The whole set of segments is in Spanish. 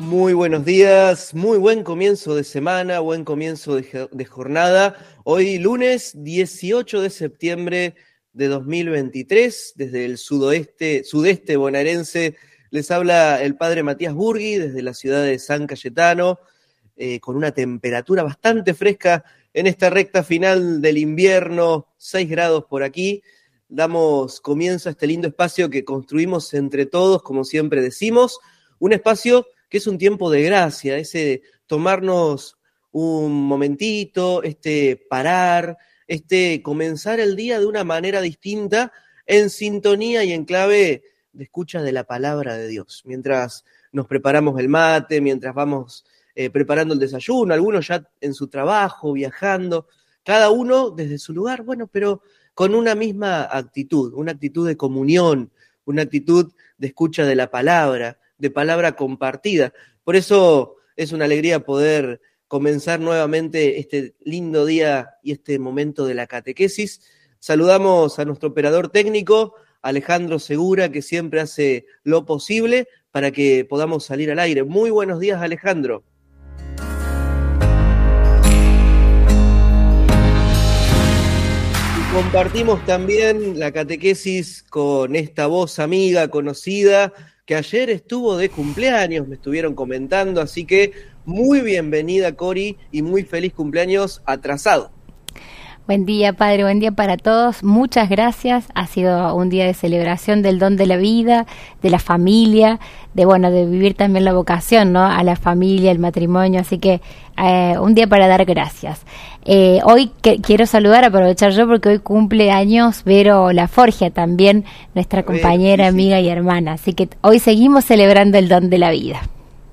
Muy buenos días, muy buen comienzo de semana, buen comienzo de, jornada. Hoy lunes 18 de septiembre de 2023, desde el sudoeste, sudeste bonaerense, les habla el padre Matías Burgui desde la ciudad de San Cayetano, eh, con una temperatura bastante fresca en esta recta final del invierno, 6 grados por aquí. Damos comienzo a este lindo espacio que construimos entre todos, como siempre decimos, un espacio que es un tiempo de gracia, ese tomarnos un momentito, este parar, este comenzar el día de una manera distinta, en sintonía y en clave de escucha de la palabra de Dios. Mientras nos preparamos el mate, mientras vamos eh, preparando el desayuno, algunos ya en su trabajo, viajando, cada uno desde su lugar, bueno, pero con una misma actitud, una actitud de comunión, una actitud de escucha de la palabra, de palabra compartida. Por eso es una alegría poder comenzar nuevamente este lindo día y este momento de la catequesis. Saludamos a nuestro operador técnico, Alejandro Segura, que siempre hace lo posible para que podamos salir al aire. Muy buenos días, Alejandro. compartimos también la catequesis con esta voz amiga, conocida, que ayer estuvo de cumpleaños, me estuvieron comentando, así que muy bienvenida Cori y muy feliz cumpleaños atrasado. Buen día, Padre, buen día para todos. Muchas gracias. Ha sido un día de celebración del don de la vida, de la familia, de bueno, de vivir también la vocación, ¿no? A la familia, el matrimonio. Así que eh, un día para dar gracias. Eh, hoy quiero saludar, aprovechar yo porque hoy cumple años Vero La Forgia, también nuestra compañera, amiga y hermana. Así que hoy seguimos celebrando el don de la vida.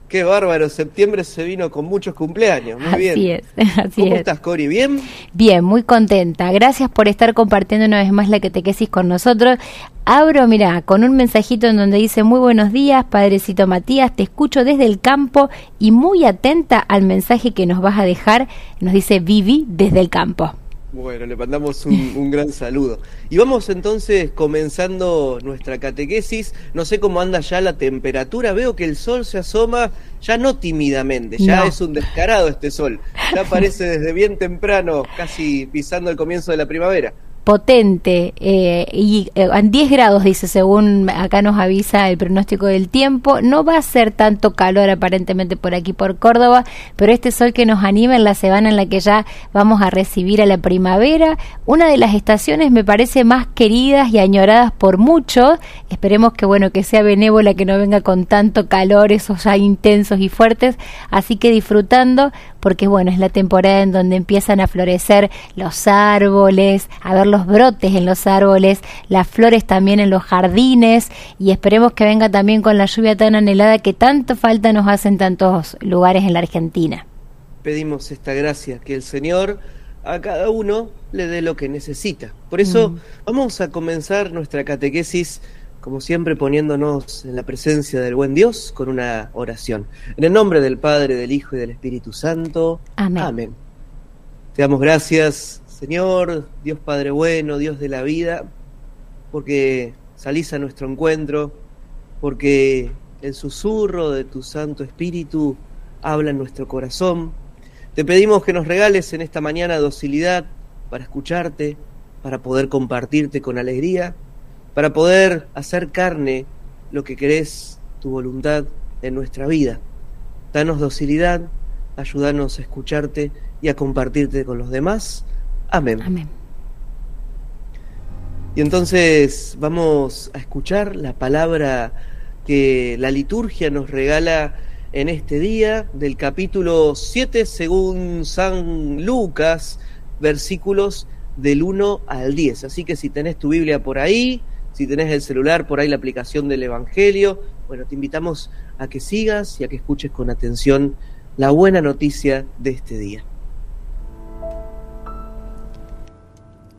Qué bárbaro, septiembre se vino con muchos cumpleaños, muy bien. Así es, así ¿Cómo estás, Cori? ¿Bien? Bien, muy contenta. Gracias por estar compartiendo una vez más la catequesis con nosotros. Abro, mira, con un mensajito en donde dice, muy buenos días, Padrecito Matías, te escucho desde el campo y muy atenta al mensaje que nos vas a dejar. Nos dice Vivi desde el campo. Bueno, le mandamos un, gran saludo. Y vamos entonces comenzando nuestra catequesis. No sé cómo anda ya la temperatura. Veo que el sol se asoma ya no tímidamente, ya es un descarado este sol. Ya aparece desde bien temprano, casi pisando el comienzo de la primavera potente eh, y eh, en 10 grados, dice, según acá nos avisa el pronóstico del tiempo. No va a ser tanto calor aparentemente por aquí, por Córdoba, pero este sol que nos anima en la semana en la que ya vamos a recibir a la primavera, una de las estaciones me parece más queridas y añoradas por muchos. Esperemos que, bueno, que sea benévola, que no venga con tanto calor, esos ya intensos y fuertes. Así que disfrutando, porque, bueno, es la temporada en donde empiezan a florecer los árboles, a ver los brotes en los árboles, las flores también en los jardines y esperemos que venga también con la lluvia tan anhelada que tanto falta nos hace en tantos lugares en la Argentina. Pedimos esta gracia, que el Señor a cada uno le dé lo que necesita. Por eso mm. vamos a comenzar nuestra catequesis, como siempre, poniéndonos en la presencia del buen Dios con una oración. En el nombre del Padre, del Hijo y del Espíritu Santo. Amén. Amén. Te damos gracias, Señor, Dios Padre bueno, Dios de la vida, porque salís a nuestro encuentro, porque el susurro de tu Santo Espíritu habla en nuestro corazón. Te pedimos que nos regales en esta mañana docilidad para escucharte, para poder compartirte con alegría, para poder hacer carne lo que querés, tu voluntad en nuestra vida. Danos docilidad, ayúdanos a escucharte y a compartirte con los demás Amén. Amén. Y entonces vamos a escuchar la palabra que la liturgia nos regala en este día del capítulo 7 según San Lucas, versículos del 1 al 10. Así que si tenés tu Biblia por ahí, si tenés el celular por ahí la aplicación del Evangelio, bueno, te invitamos a que sigas y a que escuches con atención la buena noticia de este día.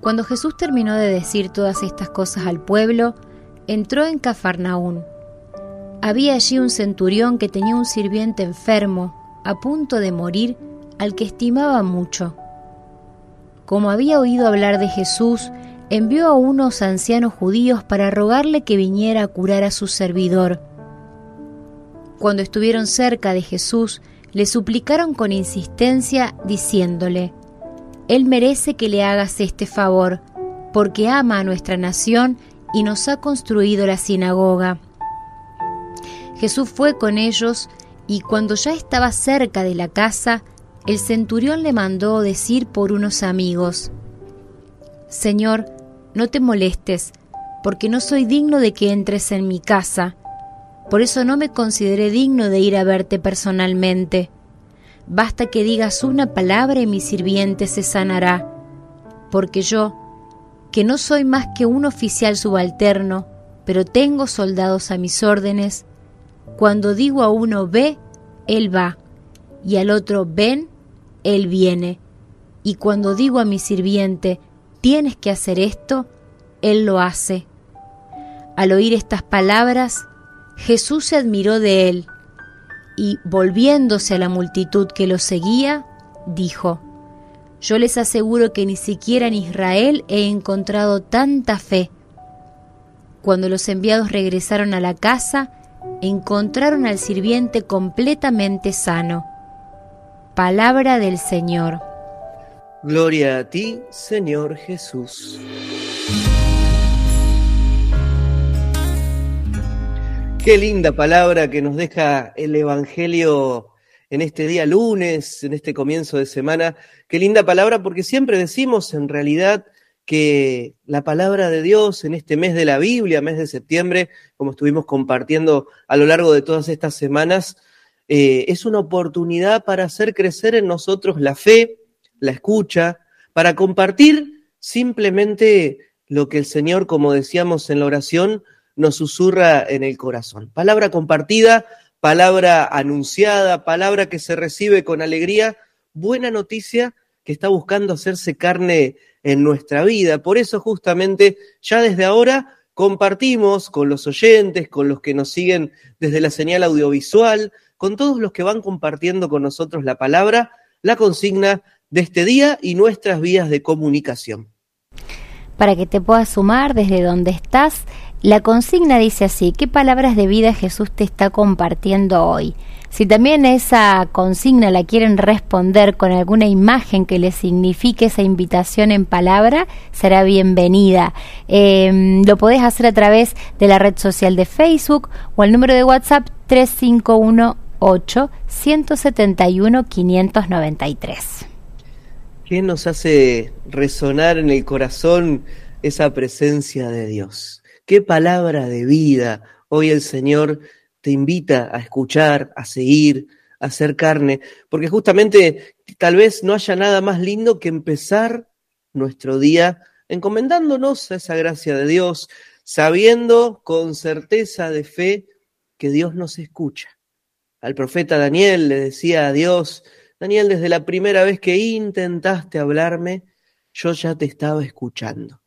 Cuando Jesús terminó de decir todas estas cosas al pueblo, entró en Cafarnaún. Había allí un centurión que tenía un sirviente enfermo, a punto de morir, al que estimaba mucho. Como había oído hablar de Jesús, envió a unos ancianos judíos para rogarle que viniera a curar a su servidor. Cuando estuvieron cerca de Jesús, le suplicaron con insistencia, diciéndole, Él merece que le hagas este favor, porque ama a nuestra nación y nos ha construido la sinagoga. Jesús fue con ellos y cuando ya estaba cerca de la casa, el centurión le mandó decir por unos amigos, Señor, no te molestes, porque no soy digno de que entres en mi casa. Por eso no me consideré digno de ir a verte personalmente. Basta que digas una palabra y mi sirviente se sanará, porque yo, que no soy más que un oficial subalterno, pero tengo soldados a mis órdenes, cuando digo a uno ve, él va, y al otro ven, él viene. Y cuando digo a mi sirviente, tienes que hacer esto, él lo hace. Al oír estas palabras, Jesús se admiró de él y, volviéndose a la multitud que lo seguía, dijo, Yo les aseguro que ni siquiera en Israel he encontrado tanta fe. Cuando los enviados regresaron a la casa, encontraron al sirviente completamente sano. Palabra del Señor. Gloria a ti, Señor Jesús. Qué linda palabra que nos deja el Evangelio en este día lunes, en este comienzo de semana. Qué linda palabra porque siempre decimos en realidad que la palabra de Dios en este mes de la Biblia, mes de septiembre, como estuvimos compartiendo a lo largo de todas estas semanas, eh, es una oportunidad para hacer crecer en nosotros la fe, la escucha, para compartir simplemente lo que el Señor, como decíamos en la oración, nos susurra en el corazón. Palabra compartida, palabra anunciada, palabra que se recibe con alegría, buena noticia que está buscando hacerse carne en nuestra vida. Por eso justamente ya desde ahora compartimos con los oyentes, con los que nos siguen desde la señal audiovisual, con todos los que van compartiendo con nosotros la palabra, la consigna de este día y nuestras vías de comunicación. Para que te puedas sumar desde donde estás, la consigna dice así, ¿qué palabras de vida Jesús te está compartiendo hoy? Si también esa consigna la quieren responder con alguna imagen que les signifique esa invitación en palabra, será bienvenida. Em, lo podés hacer a través de la red social de Facebook o al número de WhatsApp 3518 171 593. ¿Qué nos hace resonar en el corazón esa presencia de Dios? Qué palabra de vida hoy el Señor te invita a escuchar, a seguir, a hacer carne, porque justamente tal vez no haya nada más lindo que empezar nuestro día encomendándonos a esa gracia de Dios, sabiendo con certeza de fe que Dios nos escucha. Al profeta Daniel le decía a Dios, Daniel, desde la primera vez que intentaste hablarme, yo ya te estaba escuchando.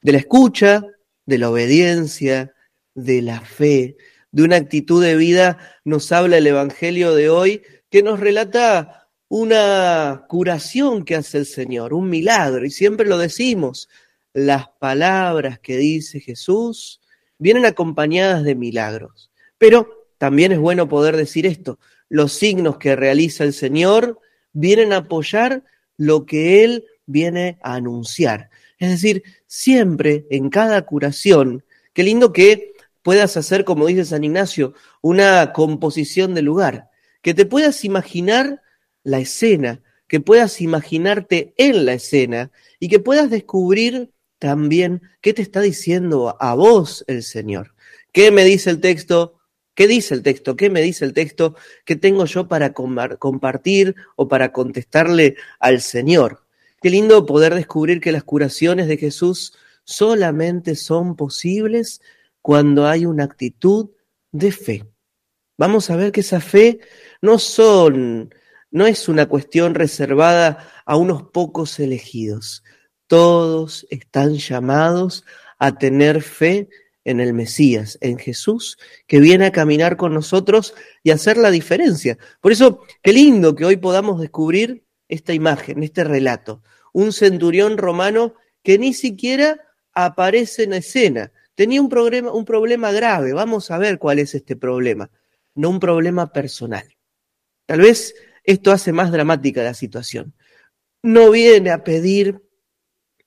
De la escucha de la obediencia, de la fe, de una actitud de vida, nos habla el Evangelio de hoy, que nos relata una curación que hace el Señor, un milagro, y siempre lo decimos, las palabras que dice Jesús vienen acompañadas de milagros. Pero también es bueno poder decir esto, los signos que realiza el Señor vienen a apoyar lo que Él viene a anunciar. Es decir, siempre en cada curación, qué lindo que puedas hacer, como dice San Ignacio, una composición de lugar, que te puedas imaginar la escena, que puedas imaginarte en la escena y que puedas descubrir también qué te está diciendo a vos el Señor. ¿Qué me dice el texto? ¿Qué dice el texto? ¿Qué me dice el texto? ¿Qué tengo yo para compartir o para contestarle al Señor? Qué lindo poder descubrir que las curaciones de Jesús solamente son posibles cuando hay una actitud de fe. Vamos a ver que esa fe no es una cuestión reservada a unos pocos elegidos. Todos están llamados a tener fe en el Mesías, en Jesús, que viene a caminar con nosotros y hacer la diferencia. Por eso, qué lindo que hoy podamos descubrir esta imagen, este relato un centurión romano que ni siquiera aparece en escena. Tenía un problema, un problema grave, vamos a ver cuál es este problema. no un problema personal. Tal vez esto hace más dramática la situación. No viene a pedir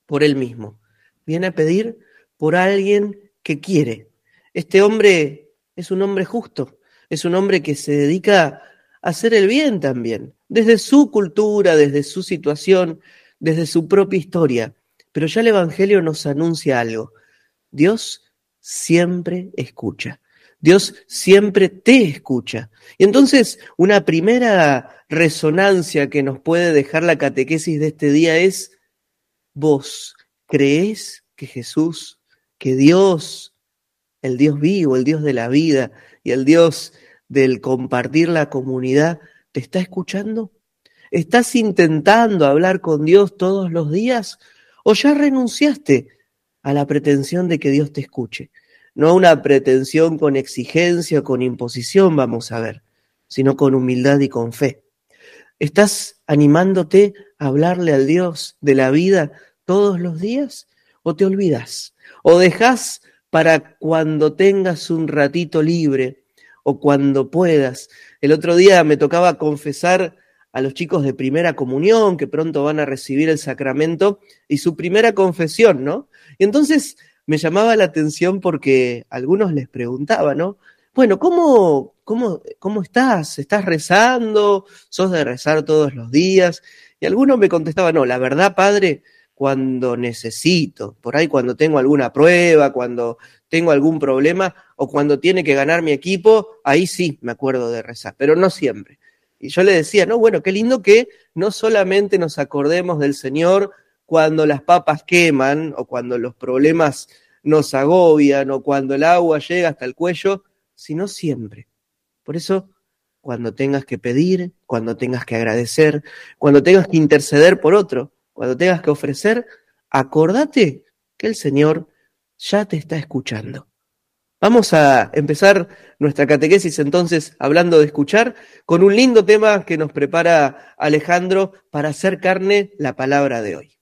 por él mismo, viene a pedir por alguien que quiere. Este hombre es un hombre justo, es un hombre que se dedica a hacer el bien también, desde su cultura, desde su situación, desde su propia historia. Pero ya el Evangelio nos anuncia algo. Dios siempre escucha. Dios siempre te escucha. Y entonces una primera resonancia que nos puede dejar la catequesis de este día es, vos crees que Jesús, que Dios, el Dios vivo, el Dios de la vida y el Dios del compartir la comunidad, ¿te está escuchando? ¿Estás intentando hablar con Dios todos los días o ya renunciaste a la pretensión de que Dios te escuche? No una pretensión con exigencia o con imposición, vamos a ver, sino con humildad y con fe. ¿Estás animándote a hablarle al Dios de la vida todos los días o te olvidas? ¿O dejas para cuando tengas un ratito libre o cuando puedas? El otro día me tocaba confesar a los chicos de primera comunión que pronto van a recibir el sacramento y su primera confesión, ¿no? Y entonces me llamaba la atención porque algunos les preguntaba, ¿no? Bueno, ¿cómo, cómo, cómo estás? ¿Estás rezando? ¿Sos de rezar todos los días? Y algunos me contestaban, no, la verdad, padre, cuando necesito, por ahí cuando tengo alguna prueba, cuando tengo algún problema o cuando tiene que ganar mi equipo, ahí sí me acuerdo de rezar, pero no siempre. Y yo le decía, no, bueno, qué lindo que no solamente nos acordemos del Señor cuando las papas queman o cuando los problemas nos agobian o cuando el agua llega hasta el cuello, sino siempre. Por eso, cuando tengas que pedir, cuando tengas que agradecer, cuando tengas que interceder por otro, cuando tengas que ofrecer, acordate que el Señor ya te está escuchando. Vamos a empezar nuestra catequesis entonces hablando de escuchar con un lindo tema que nos prepara Alejandro para hacer carne la palabra de hoy.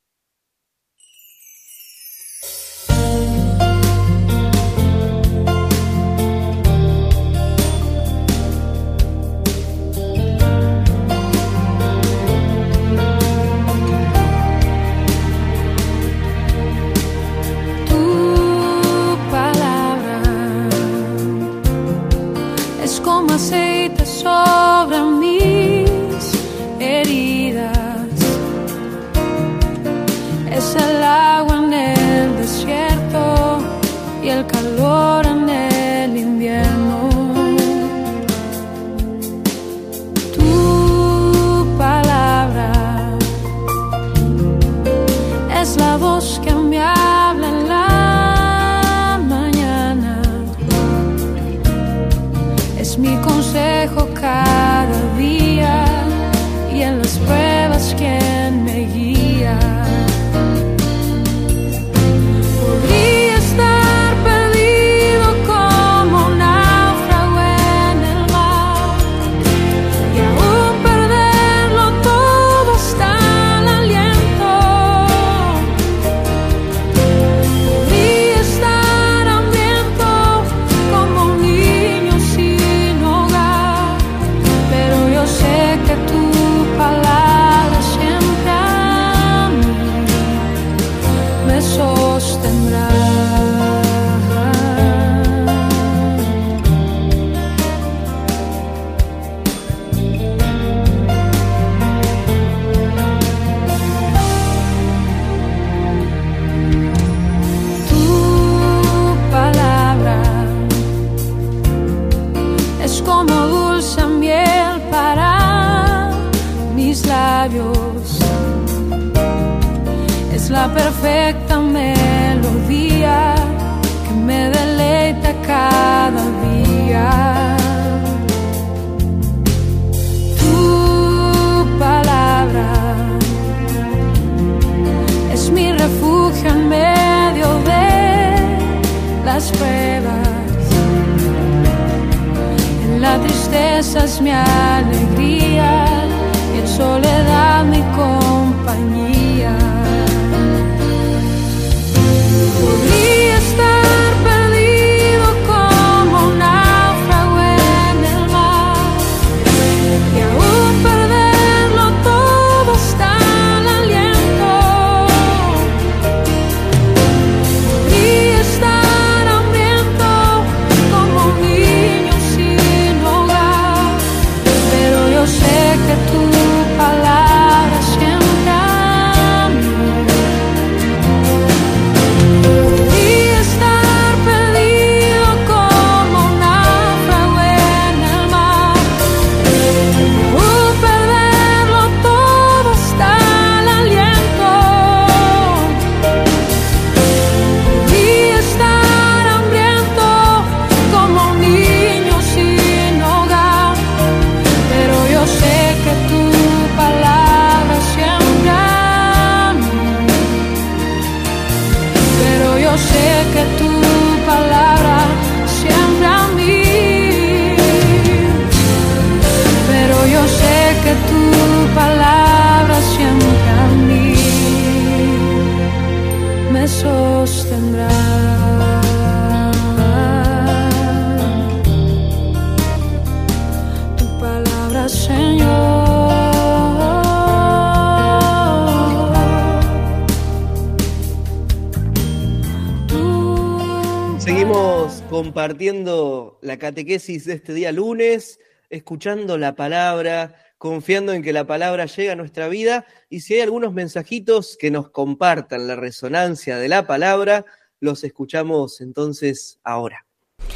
Compartiendo la catequesis de este día lunes, escuchando la palabra, confiando en que la palabra llega a nuestra vida y si hay algunos mensajitos que nos compartan la resonancia de la palabra, los escuchamos entonces ahora.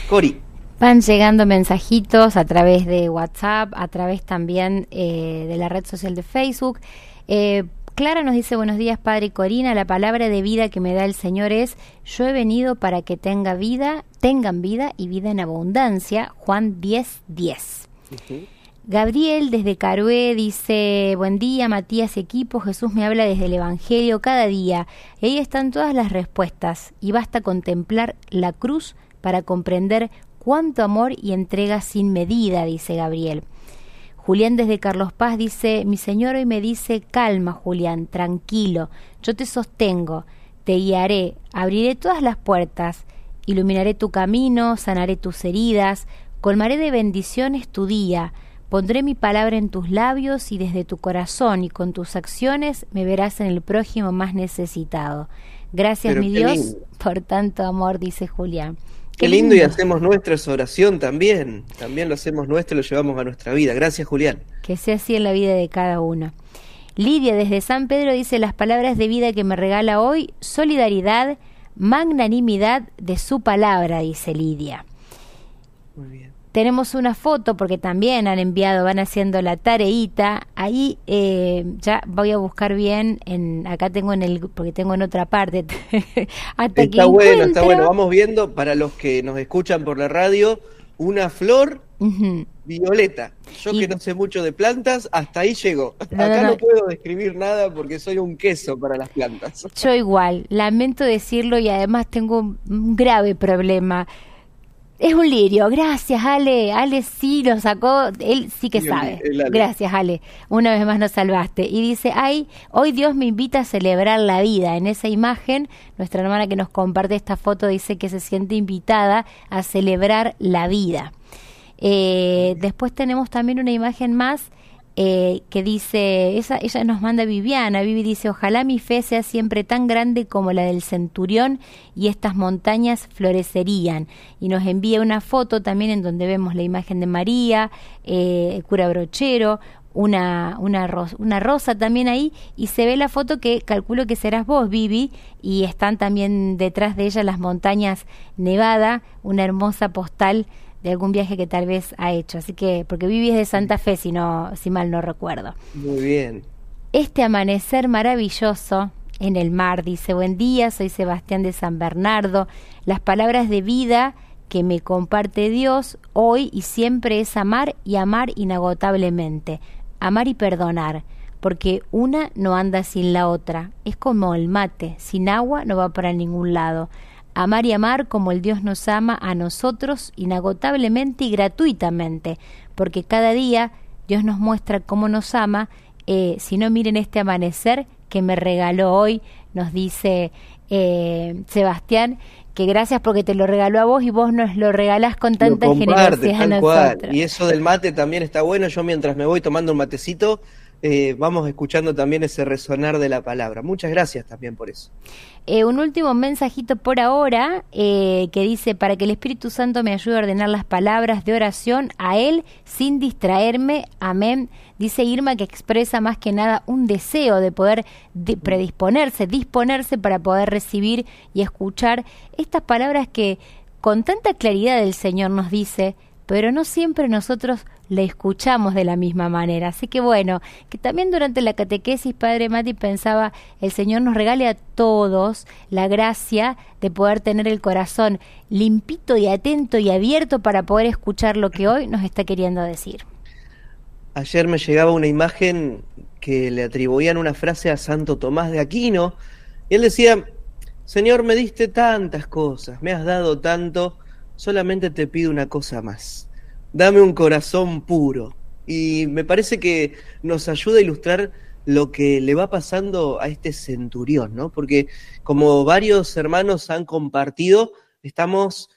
Cori. Van llegando mensajitos a través de WhatsApp, a través también eh, de la red social de Facebook. Eh, Clara nos dice, buenos días Padre Corina, la palabra de vida que me da el Señor es, yo he venido para que tenga vida, tengan vida y vida en abundancia, Juan 10, 10. Gabriel desde Carué dice, buen día Matías equipo, Jesús me habla desde el Evangelio cada día. Y ahí están todas las respuestas y basta contemplar la cruz para comprender cuánto amor y entrega sin medida, dice Gabriel. Julián desde Carlos Paz dice, mi Señor hoy me dice, calma Julián, tranquilo, yo te sostengo, te guiaré, abriré todas las puertas, iluminaré tu camino, sanaré tus heridas, colmaré de bendiciones tu día, pondré mi palabra en tus labios y desde tu corazón y con tus acciones me verás en el prójimo más necesitado. Gracias mi Dios por tanto amor, dice Julián. Qué, lindo, y hacemos nuestra oración también. También lo hacemos nuestro y lo llevamos a nuestra vida. Gracias, Julián. Que sea así en la vida de cada uno. Lidia desde San Pedro dice las palabras de vida que me regala hoy, solidaridad, magnanimidad de su palabra, dice Lidia. Muy bien tenemos una foto porque también han enviado, van haciendo la tareita. Ahí eh, ya voy a buscar bien. En acá tengo en el porque tengo en otra parte. está bueno, está bueno. Vamos viendo para los que nos escuchan por la radio una flor violeta. Yo que no sé mucho de plantas, hasta ahí llegó. Acá no, puedo describir nada porque soy un queso para las plantas. Yo igual, lamento decirlo y además tengo un grave problema. Es un lirio, gracias Ale, Ale sí lo sacó, él sí que sabe. Gracias Ale, una vez más nos salvaste. Y dice, ay, hoy Dios me invita a celebrar la vida. En esa imagen, nuestra hermana que nos comparte esta foto dice que se siente invitada a celebrar la vida. Eh, después tenemos también una imagen más eh, que dice, esa, ella nos manda Viviana, Vivi dice, ojalá mi fe sea siempre tan grande como la del centurión y estas montañas florecerían. Y nos envía una foto también en donde vemos la imagen de María, eh, el cura brochero, una, una, rosa, una rosa también ahí y se ve la foto que calculo que serás vos, Vivi, y están también detrás de ella las montañas Nevada, una hermosa postal de algún viaje que tal vez ha hecho. Así que, porque viví de Santa Fe, si, no, si mal no recuerdo. Muy bien. Este amanecer maravilloso en el mar, dice, buen día, soy Sebastián de San Bernardo. Las palabras de vida que me comparte Dios hoy y siempre es amar y amar inagotablemente, amar y perdonar, porque una no anda sin la otra, es como el mate, sin agua no va para ningún lado amar y amar como el Dios nos ama a nosotros inagotablemente y gratuitamente, porque cada día Dios nos muestra cómo nos ama. Eh, si no, miren este amanecer que me regaló hoy, nos dice eh, Sebastián, que gracias porque te lo regaló a vos y vos nos lo regalás con tanta generosidad a nosotros. Y eso del mate también está bueno. Yo mientras me voy tomando un matecito, eh, vamos escuchando también ese resonar de la palabra. Muchas gracias también por eso. Eh, un último mensajito por ahora eh, que dice, para que el Espíritu Santo me ayude a ordenar las palabras de oración a Él sin distraerme. Amén. Dice Irma que expresa más que nada un deseo de poder predisponerse, disponerse para poder recibir y escuchar estas palabras que con tanta claridad el Señor nos dice, pero no siempre nosotros le escuchamos de la misma manera. Así que bueno, que también durante la catequesis, Padre Mati pensaba, el Señor nos regale a todos la gracia de poder tener el corazón limpito y atento y abierto para poder escuchar lo que hoy nos está queriendo decir. Ayer me llegaba una imagen que le atribuían una frase a Santo Tomás de Aquino, y él decía, Señor, me diste tantas cosas, me has dado tanto, solamente te pido una cosa más. Dame un corazón puro. Y me parece que nos ayuda a ilustrar lo que le va pasando a este centurión, ¿no? Porque como varios hermanos han compartido, estamos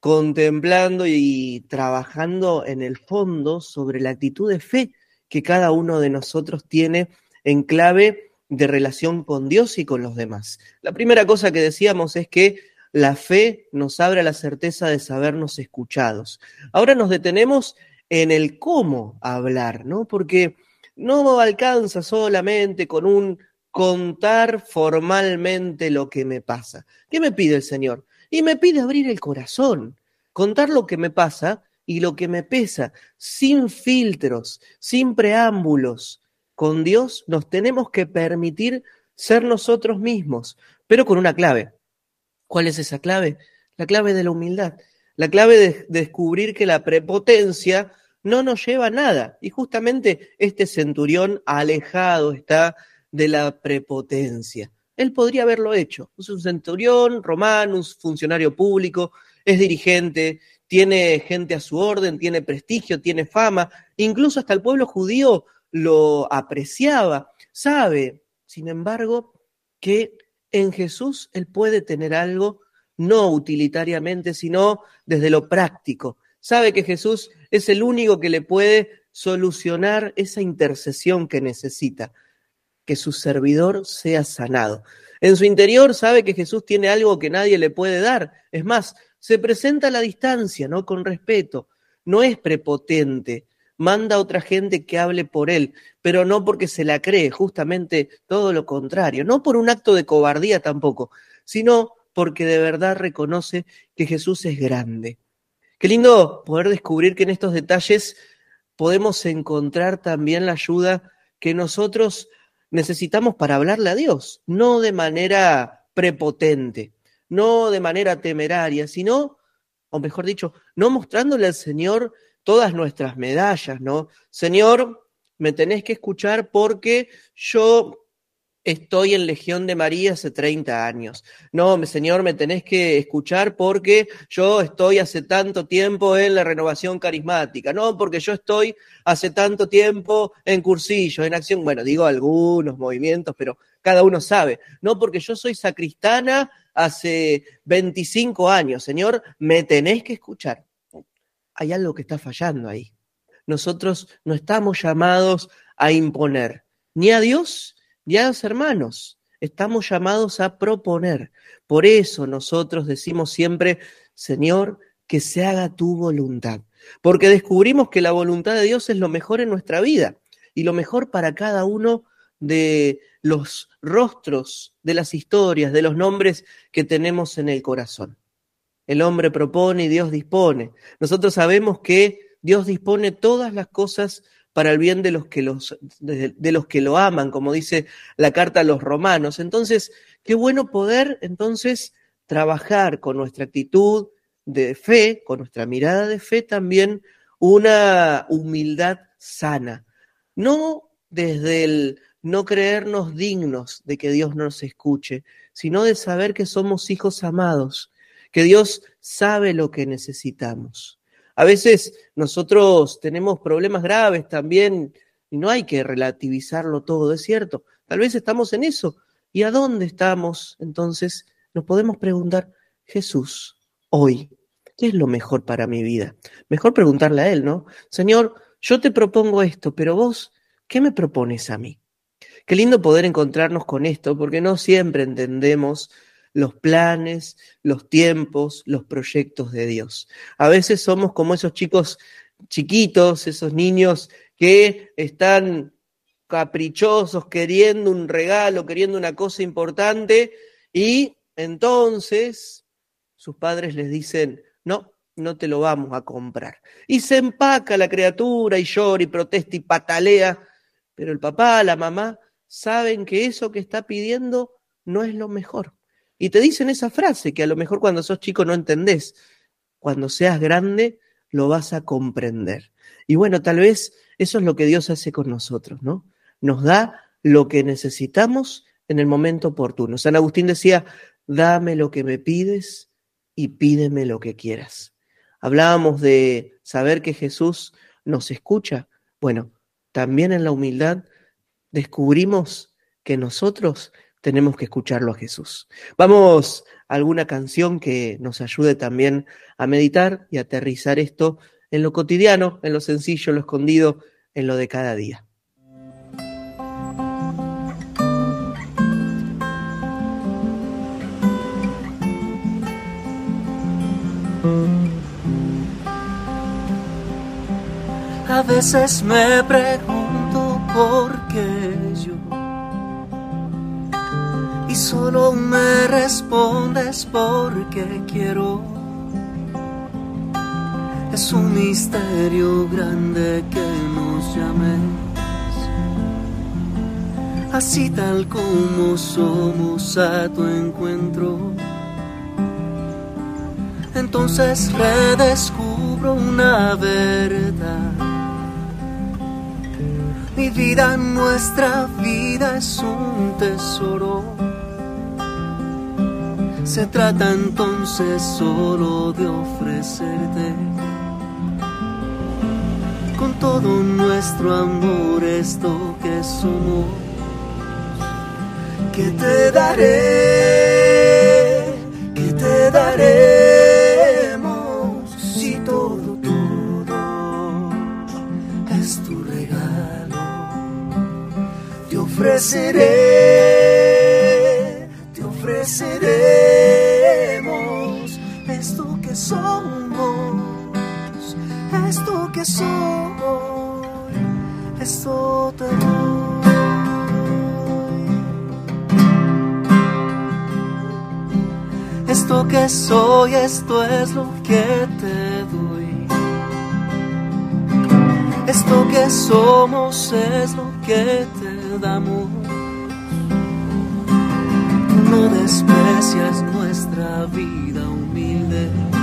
contemplando y trabajando en el fondo sobre la actitud de fe que cada uno de nosotros tiene en clave de relación con Dios y con los demás. La primera cosa que decíamos es que la fe nos abre la certeza de sabernos escuchados. Ahora nos detenemos en el cómo hablar, ¿no? Porque no alcanza solamente con un contar formalmente lo que me pasa. ¿Qué me pide el Señor? Y me pide abrir el corazón, contar lo que me pasa y lo que me pesa, sin filtros, sin preámbulos. Con Dios nos tenemos que permitir ser nosotros mismos, pero con una clave. ¿Cuál es esa clave? La clave de la humildad, la clave de descubrir que la prepotencia no nos lleva a nada. Y justamente este centurión alejado está de la prepotencia. Él podría haberlo hecho. Es un centurión romano, un funcionario público, es dirigente, tiene gente a su orden, tiene prestigio, tiene fama, incluso hasta el pueblo judío lo apreciaba. Sabe, sin embargo, que en Jesús él puede tener algo no utilitariamente, sino desde lo práctico. Sabe que Jesús es el único que le puede solucionar esa intercesión que necesita, que su servidor sea sanado. En su interior sabe que Jesús tiene algo que nadie le puede dar. Es más, se presenta a la distancia, ¿no? Con respeto. No es prepotente, manda a otra gente que hable por él, pero no porque se la cree, justamente todo lo contrario, no por un acto de cobardía tampoco, sino porque de verdad reconoce que Jesús es grande. Qué lindo poder descubrir que en estos detalles podemos encontrar también la ayuda que nosotros necesitamos para hablarle a Dios, no de manera prepotente, no de manera temeraria, sino, o mejor dicho, no mostrándole al Señor todas nuestras medallas, ¿no? Señor, me tenés que escuchar porque yo estoy en Legión de María hace 30 años. No, Señor, me tenés que escuchar porque yo estoy hace tanto tiempo en la renovación carismática. No, porque yo estoy hace tanto tiempo en cursillos, en acción. Bueno, digo algunos movimientos, pero cada uno sabe. No, porque yo soy sacristana hace 25 años. Señor, me tenés que escuchar hay algo que está fallando ahí. Nosotros no estamos llamados a imponer ni a Dios ni a los hermanos. Estamos llamados a proponer. Por eso nosotros decimos siempre, Señor, que se haga tu voluntad. Porque descubrimos que la voluntad de Dios es lo mejor en nuestra vida y lo mejor para cada uno de los rostros, de las historias, de los nombres que tenemos en el corazón. El hombre propone y Dios dispone. Nosotros sabemos que Dios dispone todas las cosas para el bien de los que, los, de, los que lo aman, como dice la carta a los romanos. Entonces, qué bueno poder entonces trabajar con nuestra actitud de fe, con nuestra mirada de fe también, una humildad sana. No desde el no creernos dignos de que Dios nos escuche, sino de saber que somos hijos amados, que Dios sabe lo que necesitamos. A veces nosotros tenemos problemas graves también y no hay que relativizarlo todo, es cierto. Tal vez estamos en eso. ¿Y a dónde estamos? Entonces nos podemos preguntar, Jesús, hoy, ¿qué es lo mejor para mi vida? Mejor preguntarle a Él, ¿no? Señor, yo te propongo esto, pero vos, ¿qué me propones a mí? Qué lindo poder encontrarnos con esto, porque no siempre entendemos los planes, los tiempos, los proyectos de Dios. A veces somos como esos chicos chiquitos, esos niños que están caprichosos, queriendo un regalo, queriendo una cosa importante, y entonces sus padres les dicen, no, no te lo vamos a comprar. Y se empaca la criatura y llora y protesta y patalea, pero el papá, la mamá, saben que eso que está pidiendo no es lo mejor. Y te dicen esa frase que a lo mejor cuando sos chico no entendés. Cuando seas grande lo vas a comprender. Y bueno, tal vez eso es lo que Dios hace con nosotros, ¿no? Nos da lo que necesitamos en el momento oportuno. San Agustín decía, dame lo que me pides y pídeme lo que quieras. Hablábamos de saber que Jesús nos escucha. Bueno, también en la humildad descubrimos que nosotros tenemos que escucharlo a Jesús. Vamos a alguna canción que nos ayude también a meditar y aterrizar esto en lo cotidiano, en lo sencillo, en lo escondido, en lo de cada día. A veces me pregunto por qué solo me respondes porque quiero. Es un misterio grande que nos llames. Así tal como somos a tu encuentro. Entonces redescubro una verdad mi vida, nuestra vida es un tesoro. Se trata entonces solo de ofrecerte con todo nuestro amor esto que somos. Que te daré, que te daremos si todo, todo es tu regalo ofreceré, te ofreceremos esto te doy. Esto que soy, esto es lo que te doy. Esto que somos es lo que te damos. No desprecias nuestra vida humilde.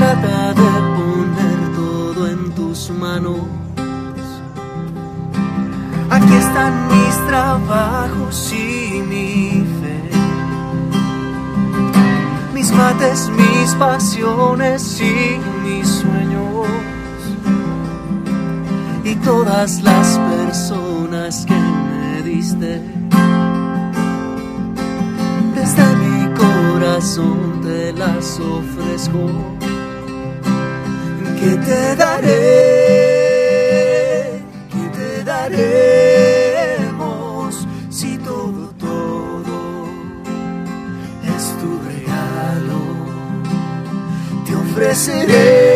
Trata de poner todo en tus manos. Aquí están mis trabajos y mi fe. Mis mates, mis pasiones y mis sueños y todas las personas que me diste. Desde mi corazón te las ofrezco. Que te daré, que te daremos si todo, todo es tu regalo. Te ofreceré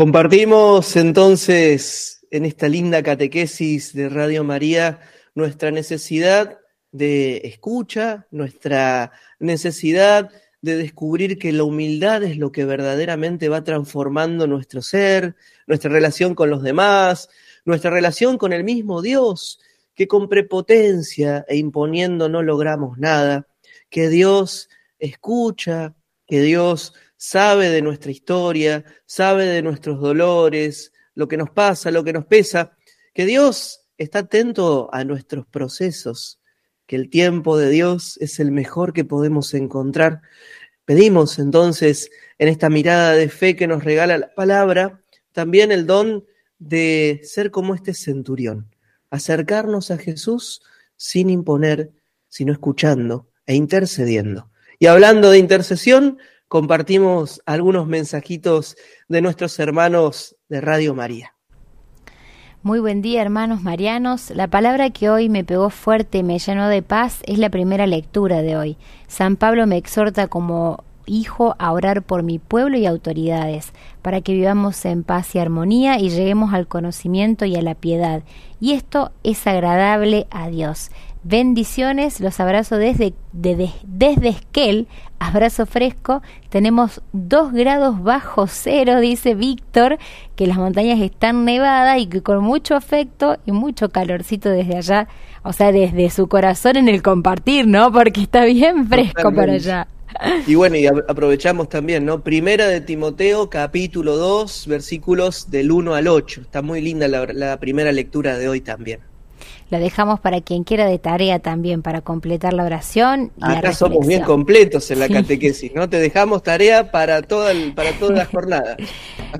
Compartimos entonces en esta linda catequesis de Radio María nuestra necesidad de escucha, nuestra necesidad de descubrir que la humildad es lo que verdaderamente va transformando nuestro ser, nuestra relación con los demás, nuestra relación con el mismo Dios, que con prepotencia e imponiendo no logramos nada, que Dios escucha, que Dios sabe de nuestra historia, sabe de nuestros dolores, lo que nos pasa, lo que nos pesa, que Dios está atento a nuestros procesos, que el tiempo de Dios es el mejor que podemos encontrar. Pedimos entonces en esta mirada de fe que nos regala la palabra, también el don de ser como este centurión, acercarnos a Jesús sin imponer, sino escuchando e intercediendo. Y hablando de intercesión, compartimos algunos mensajitos de nuestros hermanos de Radio María. Muy buen día hermanos marianos. La palabra que hoy me pegó fuerte y me llenó de paz es la primera lectura de hoy. San Pablo me exhorta como hijo a orar por mi pueblo y autoridades, para que vivamos en paz y armonía y lleguemos al conocimiento y a la piedad. Y esto es agradable a Dios. Bendiciones, los abrazo desde, desde Esquel, abrazo fresco. Tenemos dos grados bajo cero, dice Víctor, que las montañas están nevadas y que con mucho afecto y mucho calorcito desde allá, o sea, desde su corazón en el compartir, ¿no? Porque está bien fresco para allá. Y bueno, y aprovechamos también, ¿no? Primera de Timoteo, capítulo 2, versículos del 1 al 8. Está muy linda la primera lectura de hoy también. Lo dejamos para quien quiera de tarea también, para completar la oración. Y Acá somos bien completos en la catequesis, ¿no? Te dejamos tarea para toda, para toda la jornada.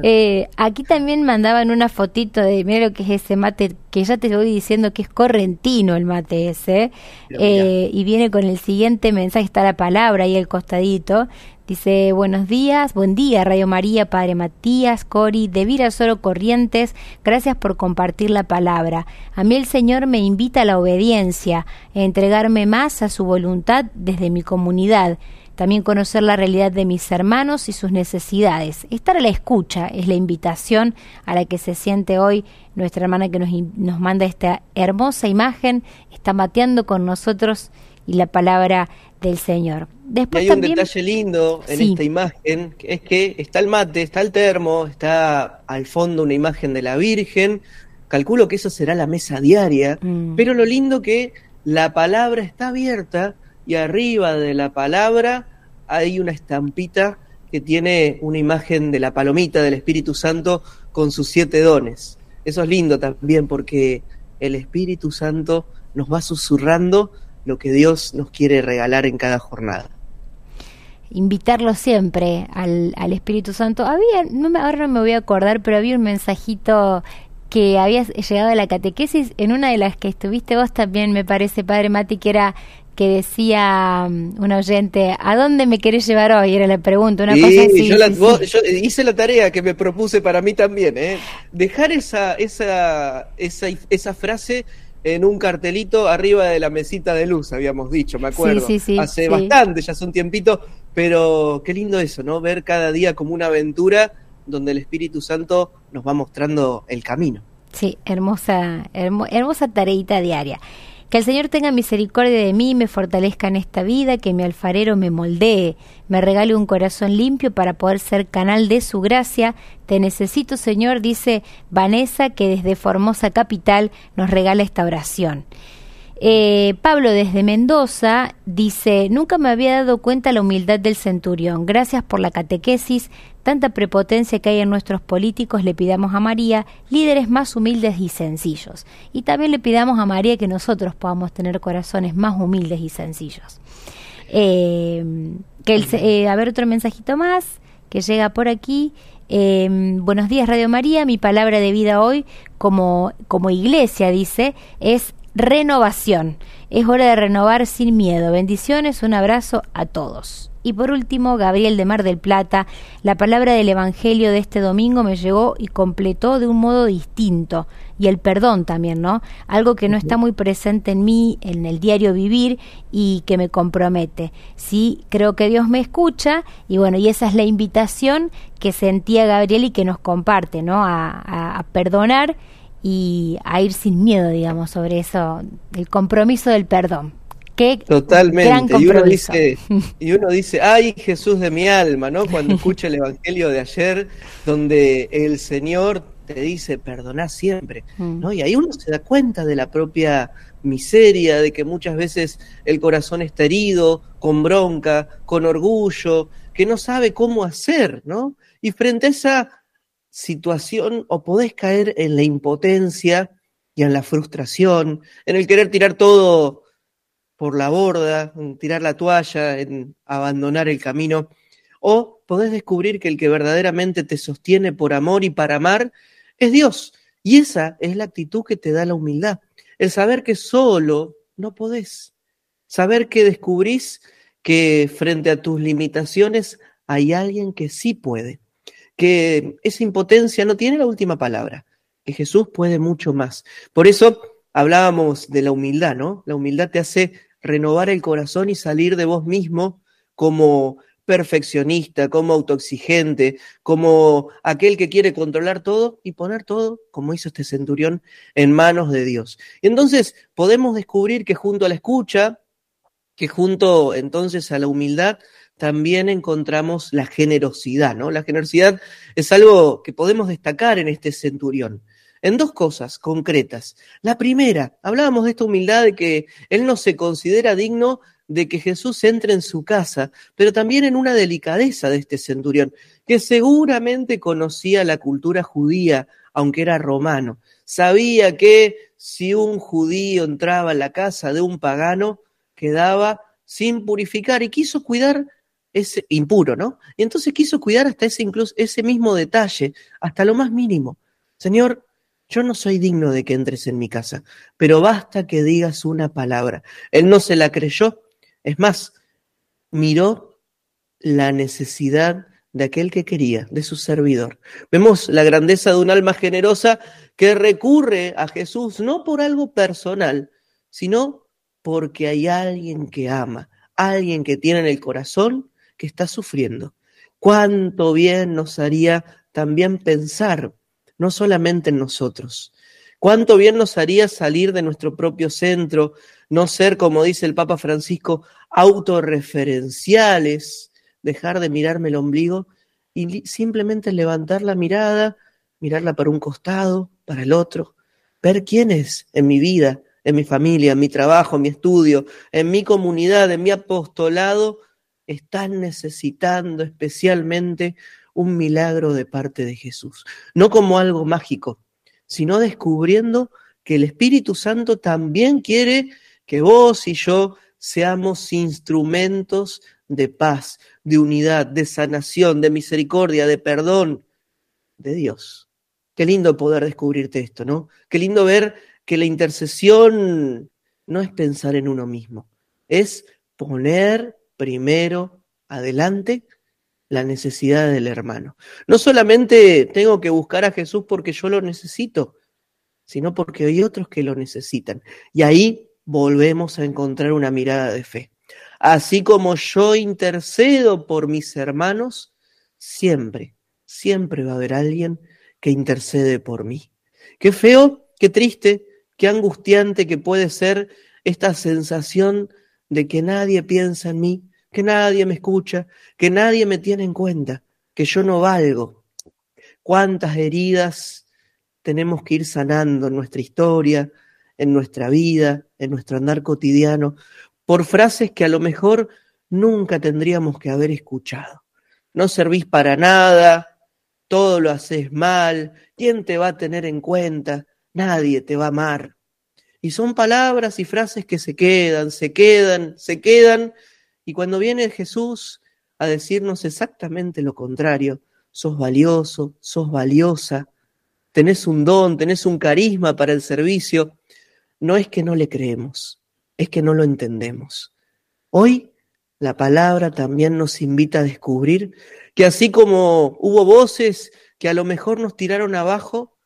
Eh, aquí también mandaban una fotito de, mira lo que es ese mate, que ya te voy diciendo que es correntino el mate ese, eh, y viene con el siguiente mensaje, está la palabra ahí al costadito, Dice, buenos días, buen día, Radio María, Padre Matías, Cori, de Virasoro Corrientes, gracias por compartir la palabra. A mí el Señor me invita a la obediencia, a entregarme más a su voluntad desde mi comunidad, también conocer la realidad de mis hermanos y sus necesidades. Estar a la escucha es la invitación a la que se siente hoy nuestra hermana que nos, nos manda esta hermosa imagen, está mateando con nosotros y la palabra del Señor. Después hay un detalle lindo en esta imagen, que es que está el mate, está el termo, está al fondo una imagen de la Virgen. Calculo que eso será la mesa diaria, mm. pero lo lindo que la palabra está abierta y arriba de la palabra hay una estampita que tiene una imagen de la palomita del Espíritu Santo con sus siete dones. Eso es lindo también porque el Espíritu Santo nos va susurrando lo que Dios nos quiere regalar en cada jornada. Invitarlo siempre al, al Espíritu Santo. Había, no me, ahora no me voy a acordar, pero había un mensajito que había llegado a la catequesis, en una de las que estuviste vos también, me parece, Padre Mati, que era que decía um, un oyente, ¿a dónde me querés llevar hoy? Era la pregunta, una cosa así. Yo, yo, hice la tarea que me propuse para mí también, ¿eh? dejar esa, esa, esa, esa frase en un cartelito arriba de la mesita de luz, habíamos dicho, me acuerdo. Sí, sí, Hace bastante, ya hace un tiempito, pero qué lindo eso, ¿no? Ver cada día como una aventura donde el Espíritu Santo nos va mostrando el camino. Sí, hermosa, hermosa tareita diaria. Que el Señor tenga misericordia de mí, me fortalezca en esta vida, que mi alfarero me moldee, me regale un corazón limpio para poder ser canal de su gracia. Te necesito, Señor, dice Vanessa, que desde Formosa Capital nos regala esta oración. Eh, Pablo desde Mendoza dice, nunca me había dado cuenta la humildad del centurión. Gracias por la catequesis, tanta prepotencia que hay en nuestros políticos, le pidamos a María líderes más humildes y sencillos. Y también le pidamos a María que nosotros podamos tener corazones más humildes y sencillos. Eh, que el, eh, a ver otro mensajito más que llega por aquí. buenos días Radio María, mi palabra de vida hoy como, como iglesia dice es renovación. Es hora de renovar sin miedo. Bendiciones, un abrazo a todos. Y por último, Gabriel de Mar del Plata, la palabra del Evangelio de este domingo me llegó y completó de un modo distinto. Y el perdón también, ¿no? Algo que no está muy presente en mí, en el diario vivir y que me compromete. Sí, creo que Dios me escucha y bueno, y esa es la invitación que sentía Gabriel y que nos comparte, ¿no? A, a perdonar y a ir sin miedo, digamos, sobre eso, el compromiso del perdón. Qué Totalmente. y uno dice, y uno dice, ay Jesús de mi alma, ¿no? Cuando escucha el Evangelio de ayer, donde el Señor te dice, perdona siempre, mm. ¿no? Y ahí uno se da cuenta de la propia miseria, de que muchas veces el corazón está herido, con bronca, con orgullo, que no sabe cómo hacer, ¿no? Y frente a esa situación o podés caer en la impotencia y en la frustración, en el querer tirar todo por la borda, en tirar la toalla, en abandonar el camino, o podés descubrir que el que verdaderamente te sostiene por amor y para amar es Dios. Y esa es la actitud que te da la humildad, el saber que solo no podés, saber que descubrís que frente a tus limitaciones hay alguien que sí puede que esa impotencia no tiene la última palabra, que Jesús puede mucho más. Por eso hablábamos de la humildad, ¿no? La humildad te hace renovar el corazón y salir de vos mismo como perfeccionista, como autoexigente, como aquel que quiere controlar todo y poner todo, como hizo este centurión, en manos de Dios. Y entonces podemos descubrir que junto a la escucha, que junto entonces a la humildad, también encontramos la generosidad, ¿no? La generosidad es algo que podemos destacar en este centurión, en dos cosas concretas. La primera, hablábamos de esta humildad de que él no se considera digno de que Jesús entre en su casa, pero también en una delicadeza de este centurión, que seguramente conocía la cultura judía, aunque era romano. Sabía que si un judío entraba a la casa de un pagano, quedaba sin purificar y quiso cuidar ese impuro, ¿no? Y entonces quiso cuidar hasta ese incluso ese mismo detalle, hasta lo más mínimo. Señor, yo no soy digno de que entres en mi casa, pero basta que digas una palabra. Él no se la creyó, es más, miró la necesidad de aquel que quería, de su servidor. Vemos la grandeza de un alma generosa que recurre a Jesús no por algo personal, sino porque hay alguien que ama, alguien que tiene en el corazón que está sufriendo. Cuánto bien nos haría también pensar no solamente en nosotros. Cuánto bien nos haría salir de nuestro propio centro, no ser, como dice el Papa Francisco, autorreferenciales, dejar de mirarme el ombligo y simplemente levantar la mirada, mirarla para un costado, para el otro, ver quién es en mi vida, en mi familia, en mi trabajo, en mi estudio, en mi comunidad, en mi apostolado, están necesitando especialmente un milagro de parte de Jesús. No como algo mágico, sino descubriendo que el Espíritu Santo también quiere que vos y yo seamos instrumentos de paz, de unidad, de sanación, de misericordia, de perdón de Dios. Qué lindo poder descubrirte esto, ¿no? Qué lindo ver que la intercesión no es pensar en uno mismo, es poner primero adelante la necesidad del hermano. No solamente tengo que buscar a Jesús porque yo lo necesito, sino porque hay otros que lo necesitan. Y ahí volvemos a encontrar una mirada de fe. Así como yo intercedo por mis hermanos, siempre, siempre va a haber alguien que intercede por mí. Qué feo, qué triste, qué angustiante que puede ser esta sensación de que nadie piensa en mí, que nadie me escucha, que nadie me tiene en cuenta, que yo no valgo. Cuántas heridas tenemos que ir sanando en nuestra historia, en nuestra vida, en nuestro andar cotidiano, por frases que a lo mejor nunca tendríamos que haber escuchado. No servís para nada, todo lo haces mal, ¿quién te va a tener en cuenta? Nadie te va a amar. Y son palabras y frases que se quedan, se quedan, se quedan y cuando viene Jesús a decirnos exactamente lo contrario, sos valioso, sos valiosa, tenés un don, tenés un carisma para el servicio, no es que no le creemos, es que no lo entendemos. Hoy la palabra también nos invita a descubrir que así como hubo voces que a lo mejor nos tiraron abajo,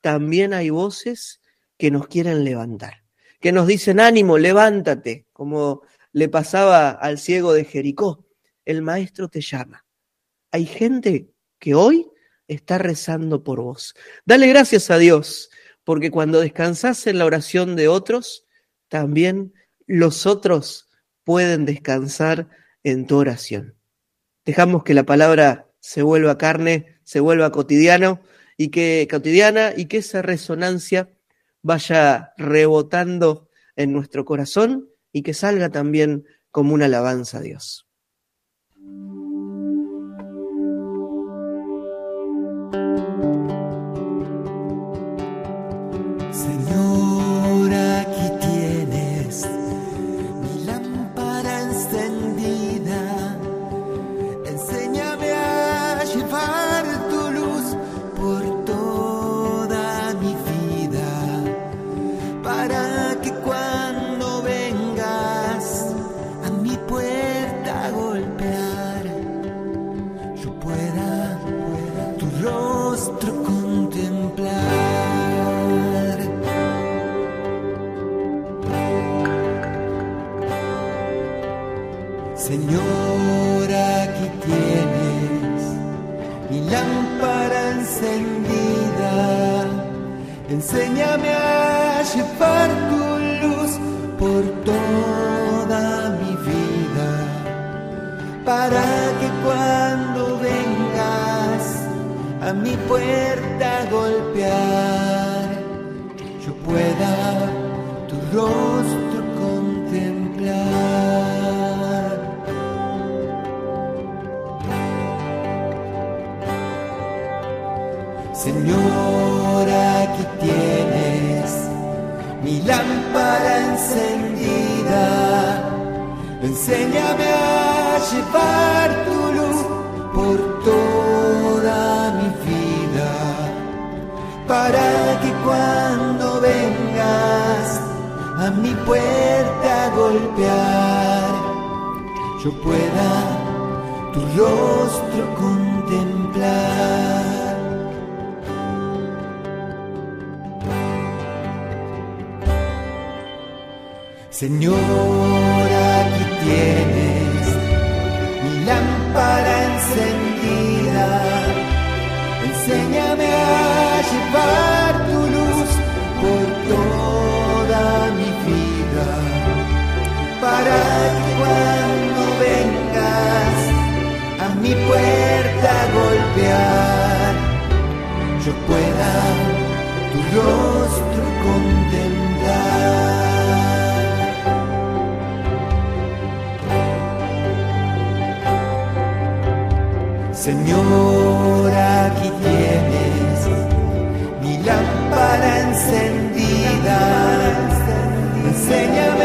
también hay voces que nos quieren levantar, que nos dicen ánimo, levántate, como le pasaba al ciego de Jericó. El maestro te llama. Hay gente que hoy está rezando por vos. Dale gracias a Dios, porque cuando descansas en la oración de otros, también los otros pueden descansar en tu oración. Dejamos que la palabra se vuelva carne, se vuelva cotidiano y que cotidiana y que esa resonancia vaya rebotando en nuestro corazón y que salga también como una alabanza a Dios. Para que cuando vengas a mi puerta a golpear, yo pueda tu rostro contemplar. Señor, aquí tienes mi lámpara encendida. Enséñame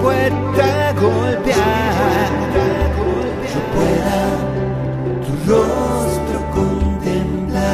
a mi puerta a golpear, yo pueda tu rostro contemplar.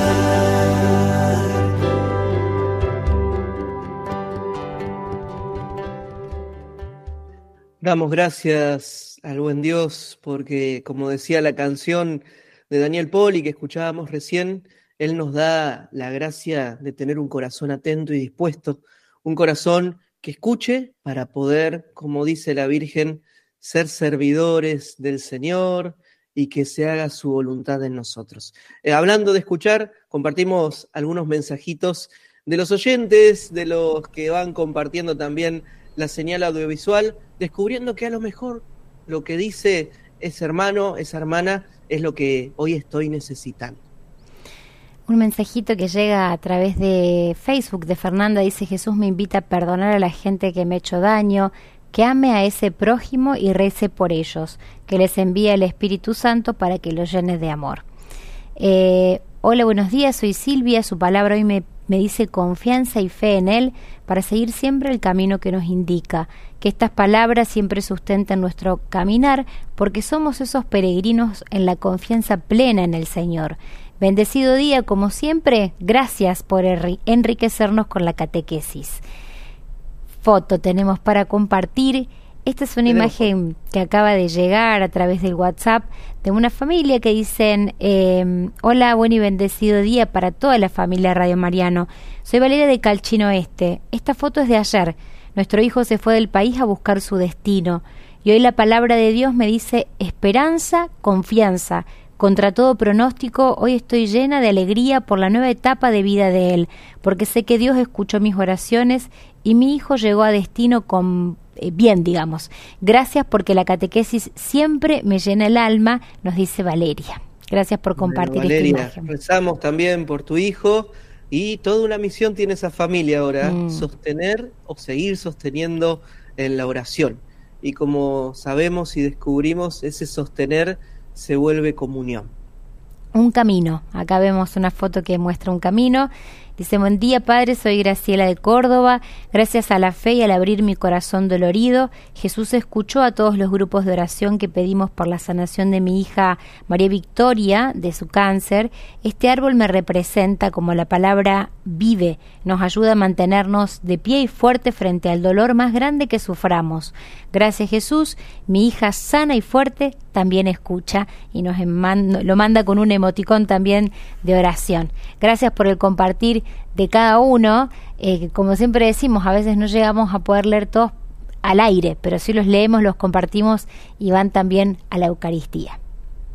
Damos gracias al buen Dios porque, como decía la canción de Daniel Poli que escuchábamos recién, Él nos da la gracia de tener un corazón atento y dispuesto, un corazón que escuche para poder, como dice la Virgen, ser servidores del Señor y que se haga su voluntad en nosotros. Eh, hablando de escuchar, compartimos algunos mensajitos de los oyentes, de los que van compartiendo también la señal audiovisual, descubriendo que a lo mejor lo que dice ese hermano, esa hermana, es lo que hoy estoy necesitando. Un mensajito que llega a través de Facebook de Fernanda dice Jesús me invita a perdonar a la gente que me ha hecho daño, que ame a ese prójimo y rece por ellos, que les envíe el Espíritu Santo para que los llene de amor. Eh, hola, buenos días, soy Silvia, su palabra hoy me, me dice confianza y fe en Él para seguir siempre el camino que nos indica, que estas palabras siempre sustenten nuestro caminar, porque somos esos peregrinos en la confianza plena en el Señor. Bendecido día, como siempre, gracias por enriquecernos con la catequesis. Foto tenemos para compartir. Esta es una imagen que acaba de llegar a través del WhatsApp de una familia que dicen, eh, hola, buen y bendecido día para toda la familia Radio Mariano. Soy Valeria de Calchino Este. Esta foto es de ayer. Nuestro hijo se fue del país a buscar su destino. Y hoy la palabra de Dios me dice esperanza, confianza, contra todo pronóstico, hoy estoy llena de alegría por la nueva etapa de vida de Él, porque sé que Dios escuchó mis oraciones y mi hijo llegó a destino con eh, bien, digamos. Gracias porque la catequesis siempre me llena el alma, nos dice Valeria. Gracias por compartir Bueno, Valeria, esta imagen. rezamos también por tu hijo y toda una misión tiene esa familia ahora, Mm. sostener o seguir sosteniendo en la oración. Y como sabemos y descubrimos, ese sostener se vuelve comunión. Un camino. Acá vemos una foto que muestra un camino. Dice, buen día Padre, soy Graciela de Córdoba. Gracias a la fe y al abrir mi corazón dolorido, Jesús escuchó a todos los grupos de oración que pedimos por la sanación de mi hija María Victoria de su cáncer. Este árbol me representa como la palabra vive, nos ayuda a mantenernos de pie y fuerte frente al dolor más grande que suframos. Gracias Jesús, mi hija sana y fuerte también escucha y nos lo manda con un emoticón también de oración. Gracias por el compartir de cada uno. eh, como siempre decimos, a veces no llegamos a poder leer todos al aire, pero si los leemos, los compartimos y van también a la Eucaristía.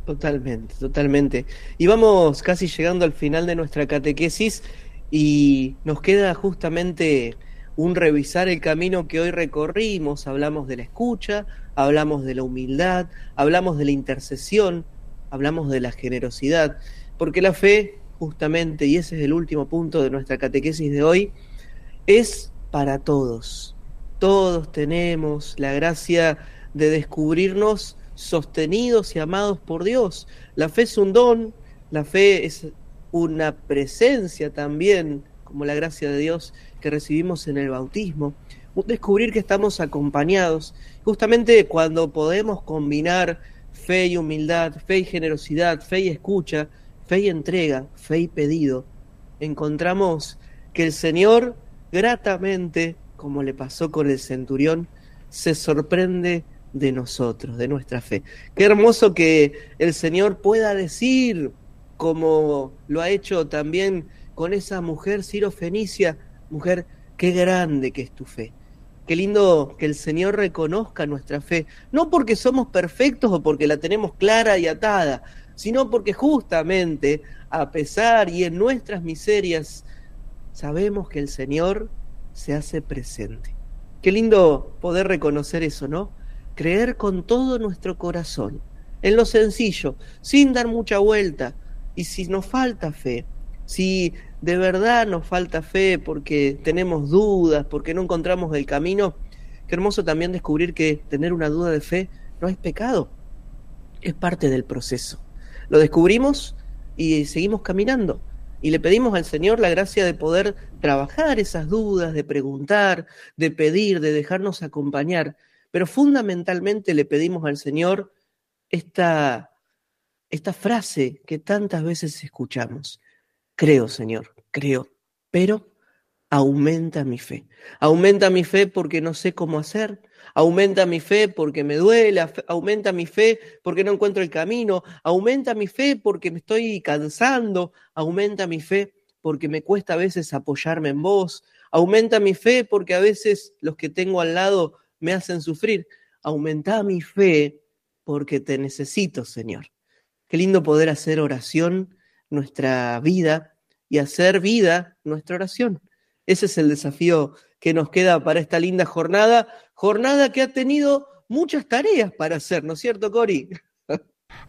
Totalmente, totalmente. Y vamos casi llegando al final de nuestra catequesis y nos queda justamente un revisar el camino que hoy recorrimos. Hablamos de la escucha, hablamos de la humildad, hablamos de la intercesión, hablamos de la generosidad, porque la fe, justamente, y ese es el último punto de nuestra catequesis de hoy, es para todos. Todos tenemos la gracia de descubrirnos sostenidos y amados por Dios. La fe es un don, la fe es una presencia también, como la gracia de Dios que recibimos en el bautismo. Descubrir que estamos acompañados. Justamente cuando podemos combinar fe y humildad, fe y generosidad, fe y escucha, fe y entrega, fe y pedido, encontramos que el Señor gratamente, como le pasó con el centurión, se sorprende de nosotros, de nuestra fe. Qué hermoso que el Señor pueda decir, como lo ha hecho también con esa mujer Ciro Fenicia, mujer, qué grande que es tu fe. Qué lindo que el Señor reconozca nuestra fe, no porque somos perfectos o porque la tenemos clara y atada, sino porque justamente a pesar y en nuestras miserias sabemos que el Señor se hace presente. Qué lindo poder reconocer eso, ¿no? Creer con todo nuestro corazón, en lo sencillo, sin dar mucha vuelta. Y si nos falta fe, si de verdad nos falta fe porque tenemos dudas, porque no encontramos el camino, qué hermoso también descubrir que tener una duda de fe no es pecado, es parte del proceso. Lo descubrimos y seguimos caminando. Y le pedimos al Señor la gracia de poder trabajar esas dudas, de preguntar, de pedir, de dejarnos acompañar. Pero fundamentalmente le pedimos al Señor esta, esta frase que tantas veces escuchamos. Creo, Señor, creo, pero aumenta mi fe. Aumenta mi fe porque no sé cómo hacer, aumenta mi fe porque me duele, aumenta mi fe porque no encuentro el camino, aumenta mi fe porque me estoy cansando, aumenta mi fe porque me cuesta a veces apoyarme en vos, aumenta mi fe porque a veces los que tengo al lado me hacen sufrir, aumenta mi fe porque te necesito, Señor. Qué lindo poder hacer oración nuestra vida y hacer vida nuestra oración. Ese es el desafío que nos queda para esta linda jornada, jornada que ha tenido muchas tareas para hacer, ¿no es cierto, Cori?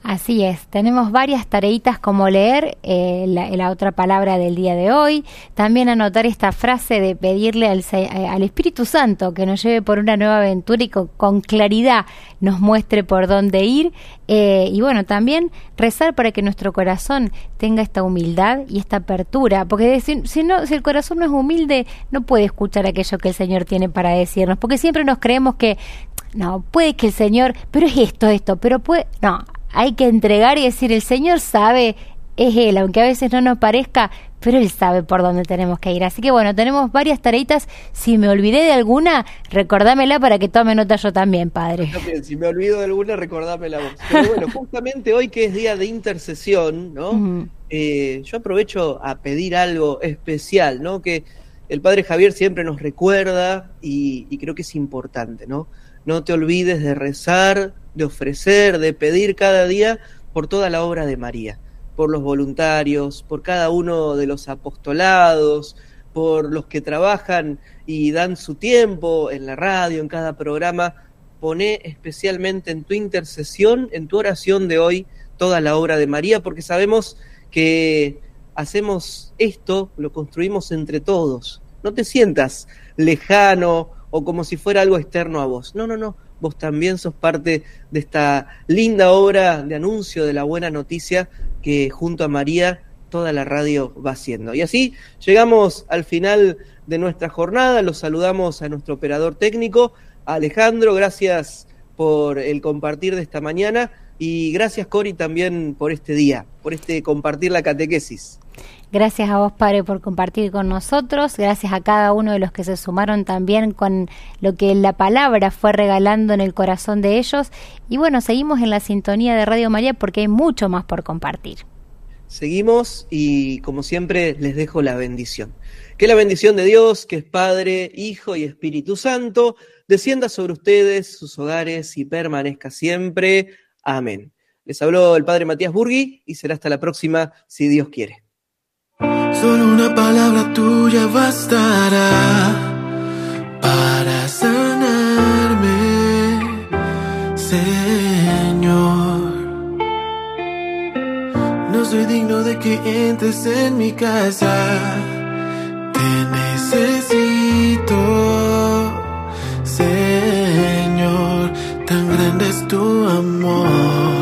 Así es, tenemos varias tareitas como leer eh, la, otra palabra del día de hoy, también anotar esta frase de pedirle al, eh, al Espíritu Santo que nos lleve por una nueva aventura y con, claridad nos muestre por dónde ir eh, y bueno, también rezar para que nuestro corazón tenga esta humildad y esta apertura, porque si, si, no, si el corazón no es humilde no puede escuchar aquello que el Señor tiene para decirnos, porque siempre nos creemos que no, puede que el Señor, pero es esto, esto, pero puede, no, hay que entregar y decir, el Señor sabe, es Él, aunque a veces no nos parezca, pero Él sabe por dónde tenemos que ir. Así que bueno, tenemos varias tareitas. Si me olvidé de alguna, recordámela para que tome nota yo también, Padre. si me olvido de alguna, recordámela vos. Pero bueno, justamente hoy que es día de intercesión, ¿no? Eh, yo aprovecho a pedir algo especial, ¿no? Que el Padre Javier siempre nos recuerda y, y creo que es importante, ¿no? No te olvides de rezar, de ofrecer, de pedir cada día por toda la obra de María, por los voluntarios, por cada uno de los apostolados, por los que trabajan y dan su tiempo en la radio, en cada programa. Pone especialmente en tu intercesión, en tu oración de hoy, toda la obra de María, porque sabemos que hacemos esto, lo construimos entre todos. No te sientas lejano o como si fuera algo externo a vos. No, no, no. Vos también sos parte de esta linda obra de anuncio de la buena noticia que junto a María toda la radio va haciendo. Y así llegamos al final de nuestra jornada. Los saludamos a nuestro operador técnico, Alejandro. Gracias por el compartir de esta mañana y gracias Cori también por este día, por este compartir la catequesis. Gracias a vos, Padre, por compartir con nosotros. Gracias a cada uno de los que se sumaron también con lo que la palabra fue regalando en el corazón de ellos. Y bueno, seguimos en la sintonía de Radio María porque hay mucho más por compartir. Seguimos y como siempre les dejo la bendición. Que la bendición de Dios, que es Padre, Hijo y Espíritu Santo, descienda sobre ustedes, sus hogares y permanezca siempre. Amén. Les habló el Padre Matías Burgui y será hasta la próxima, si Dios quiere. Solo una palabra tuya bastará para sanarme, Señor. No soy digno de que entres en mi casa. Te necesito, Señor. Tan grande es tu amor.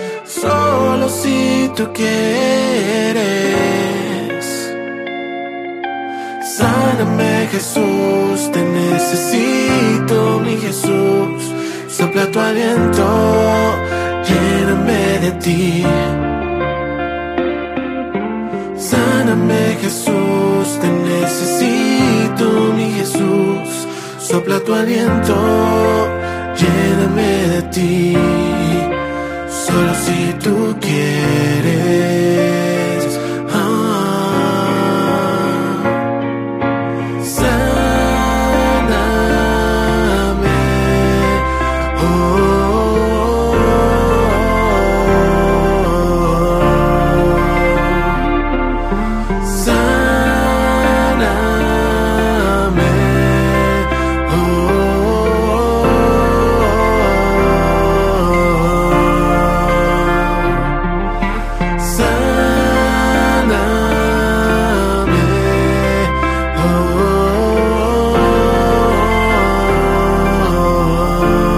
Solo si tú quieres. Sáname Jesús, te necesito, mi Jesús. Sopla tu aliento, lléname de ti. Sáname Jesús, te necesito, mi Jesús. Sopla tu aliento, lléname de ti sol si tú quieres.